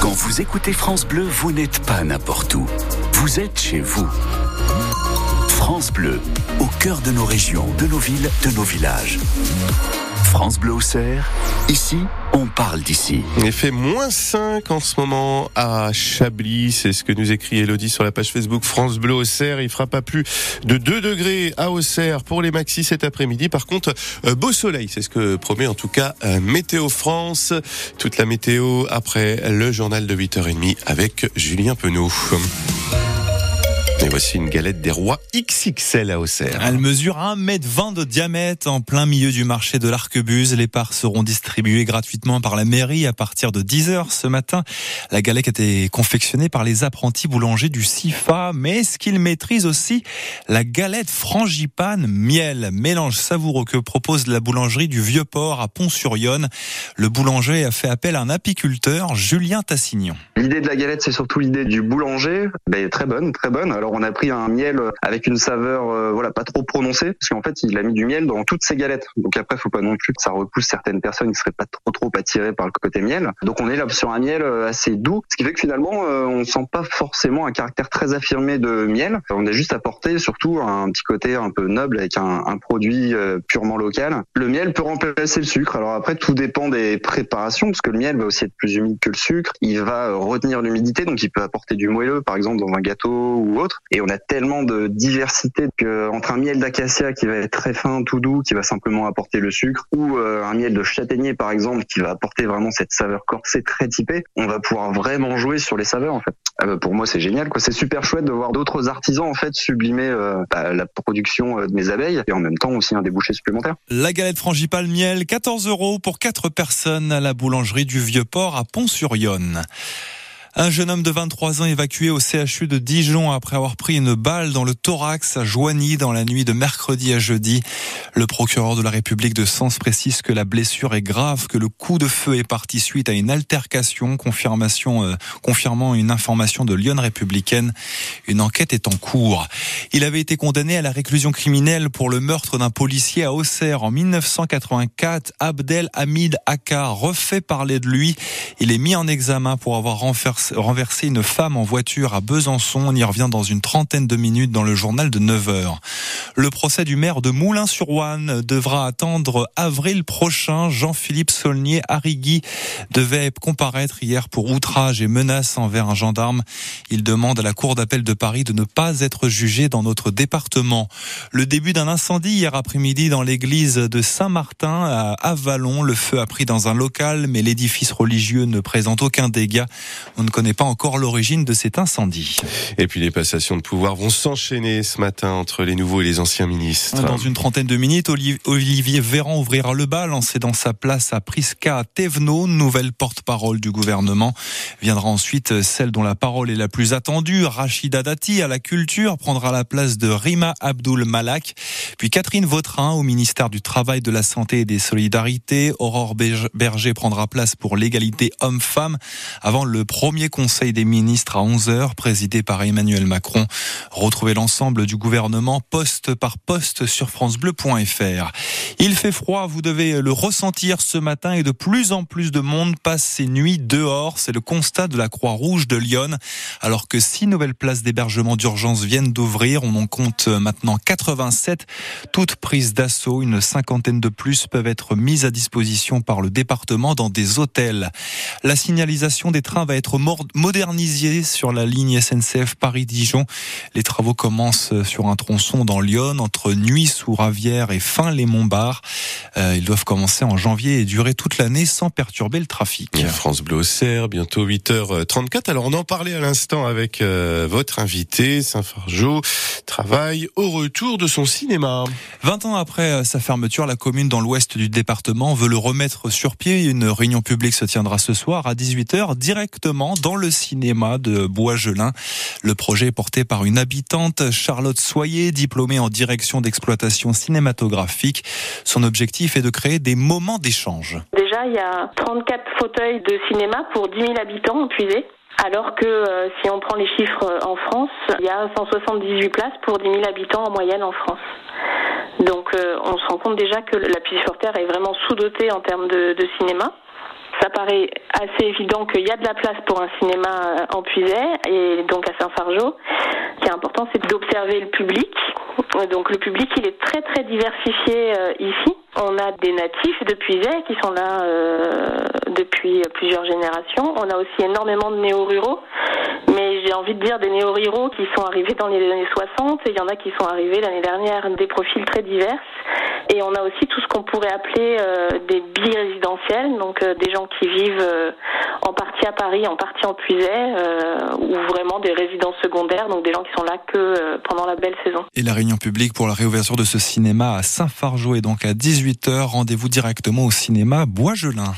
Quand vous écoutez France Bleu, vous n'êtes pas n'importe où. Vous êtes chez vous. France Bleu, au cœur de nos régions, de nos villes, de nos villages. France Bleu Auxerre, ici, on parle d'ici. Il fait moins 5 en ce moment à Chablis, c'est ce que nous écrit Elodie sur la page Facebook France Bleu Auxerre. Il fera pas plus de 2 degrés à Auxerre pour les maxis cet après-midi. Par contre, euh, beau soleil, c'est ce que promet en tout cas euh, Météo France. Toute la météo après le journal de 8h30 avec Julien Penaud. Et voici une galette des rois XXL à Auxerre. Elle mesure 1m20 de diamètre en plein milieu du marché de l'Arquebuse. Les parts seront distribuées gratuitement par la mairie à partir de 10h ce matin. La galette a été confectionnée par les apprentis boulangers du CIFA, mais est-ce qu'ils maîtrisent aussi la galette frangipane miel, mélange savoureux que propose la boulangerie du Vieux-Port à Pont-sur-Yonne. Le boulanger a fait appel à un apiculteur, Julien Tassignon. L'idée de la galette, c'est surtout l'idée du boulanger. Ben, très bonne, très bonne. Alors on a pris un miel avec une saveur euh, voilà pas trop prononcée parce qu'en fait il a mis du miel dans toutes ses galettes. Donc après faut pas non plus que ça repousse certaines personnes qui seraient pas trop trop attirées par le côté miel. Donc on est là sur un miel euh, assez doux, ce qui fait que finalement euh, on sent pas forcément un caractère très affirmé de miel. On a juste apporté surtout un petit côté un peu noble avec un, un produit purement local. Le miel peut remplacer le sucre. Alors après tout dépend des préparations parce que le miel va aussi être plus humide que le sucre. Il va retenir l'humidité donc il peut apporter du moelleux par exemple dans un gâteau ou autre. Et on a tellement de diversité que entre un miel d'acacia qui va être très fin, tout doux, qui va simplement apporter le sucre, ou euh, un miel de châtaignier par exemple qui va apporter vraiment cette saveur corsée très typée, on va pouvoir vraiment jouer sur les saveurs en fait. Ah bah, pour moi c'est génial quoi, c'est super chouette de voir d'autres artisans en fait sublimer euh, bah, la production euh, de mes abeilles et en même temps aussi un débouché supplémentaire. La galette frangipane miel, 14 euros pour 4 personnes à la boulangerie du Vieux-Port à Pont-sur-Yonne. Un jeune homme de 23 ans évacué au CHU de Dijon après avoir pris une balle dans le thorax à Joigny dans la nuit de mercredi à jeudi. Le procureur de la République de Sens précise que la blessure est grave, que le coup de feu est parti suite à une altercation, confirmation, euh, confirmant une information de Lyon républicaine. Une enquête est en cours. Il avait été condamné à la réclusion criminelle pour le meurtre d'un policier à Auxerre en 1984. Abdel Hamid Aka refait parler de lui. Il est mis en examen pour avoir renversé renverser une femme en voiture à Besançon. On y revient dans une trentaine de minutes dans le journal de 9 heures. Le procès du maire de Moulins-sur-Ouane devra attendre avril prochain. Jean-Philippe Saulnier Arrigui devait comparaître hier pour outrage et menace envers un gendarme. Il demande à la Cour d'appel de Paris de ne pas être jugé dans notre département. Le début d'un incendie hier après-midi dans l'église de Saint-Martin à Avalon. Le feu a pris dans un local, mais l'édifice religieux ne présente aucun dégât. On ne connaît pas encore l'origine de cet incendie. Et puis les passations de pouvoir vont s'enchaîner ce matin entre les nouveaux et les anciens ministres. Dans une trentaine de minutes, Olivier Véran ouvrira le bal en cédant sa place à Prisca Thévenot, nouvelle porte-parole du gouvernement. Viendra ensuite celle dont la parole est la plus attendue, Rachida Dati à la culture, prendra la place de Rima Abdul Malak. Puis Catherine Vautrin au ministère du Travail, de la Santé et des Solidarités. Aurore Berger prendra place pour l'égalité homme-femme avant le premier conseil des ministres à 11h, présidé par Emmanuel Macron. Retrouvez l'ensemble du gouvernement poste par poste sur francebleu.fr. Il fait froid, vous devez le ressentir ce matin et de plus en plus de monde passe ses nuits dehors. C'est le constat de la Croix-Rouge de Lyon. Alors que six nouvelles places d'hébergement d'urgence viennent d'ouvrir, on en compte maintenant 87, toutes prises d'assaut. Une cinquantaine de plus peuvent être mises à disposition par le département dans des hôtels. La signalisation des trains va être modernisé sur la ligne SNCF Paris-Dijon. Les travaux commencent sur un tronçon dans Lyon entre Nuit sous Ravière et fin les Montbard. Euh, ils doivent commencer en janvier et durer toute l'année sans perturber le trafic. France Bleu Auxerre, bientôt 8h34. Alors on en parlait à l'instant avec euh, votre invité, Saint-Fargeau, travaille au retour de son cinéma. 20 ans après sa fermeture, la commune dans l'ouest du département veut le remettre sur pied. Une réunion publique se tiendra ce soir à 18h directement dans le cinéma de Bois-Gelin. Le projet est porté par une habitante, Charlotte Soyer, diplômée en direction d'exploitation cinématographique. Son objectif est de créer des moments d'échange. Déjà, il y a 34 fauteuils de cinéma pour 10 000 habitants en puisé. Alors que euh, si on prend les chiffres euh, en France, il y a 178 places pour 10 000 habitants en moyenne en France. Donc euh, on se rend compte déjà que la Puy-sur-Terre est vraiment sous-dotée en termes de cinéma. Ça paraît assez évident qu'il y a de la place pour un cinéma en Puisay et donc à Saint-Fargeau. Ce qui est important, c'est d'observer le public. Donc le public, il est très très diversifié ici. On a des natifs de Puisay qui sont là depuis plusieurs générations. On a aussi énormément de néo-ruraux mais j'ai envie de dire des néo-ruraux qui sont arrivés dans les années 60 et il y en a qui sont arrivés l'année dernière, des profils très divers. Et on a aussi tout ce qu'on pourrait appeler euh, des bi-résidentiels, donc euh, des gens qui vivent euh, en partie à Paris, en partie en Puisay, ou vraiment des résidents secondaires, donc des gens qui sont là que pendant la belle saison. Et la réunion publique pour la réouverture de ce cinéma à Saint-Fargeau est donc à 18h. Rendez-vous directement au cinéma Bois-Gelin.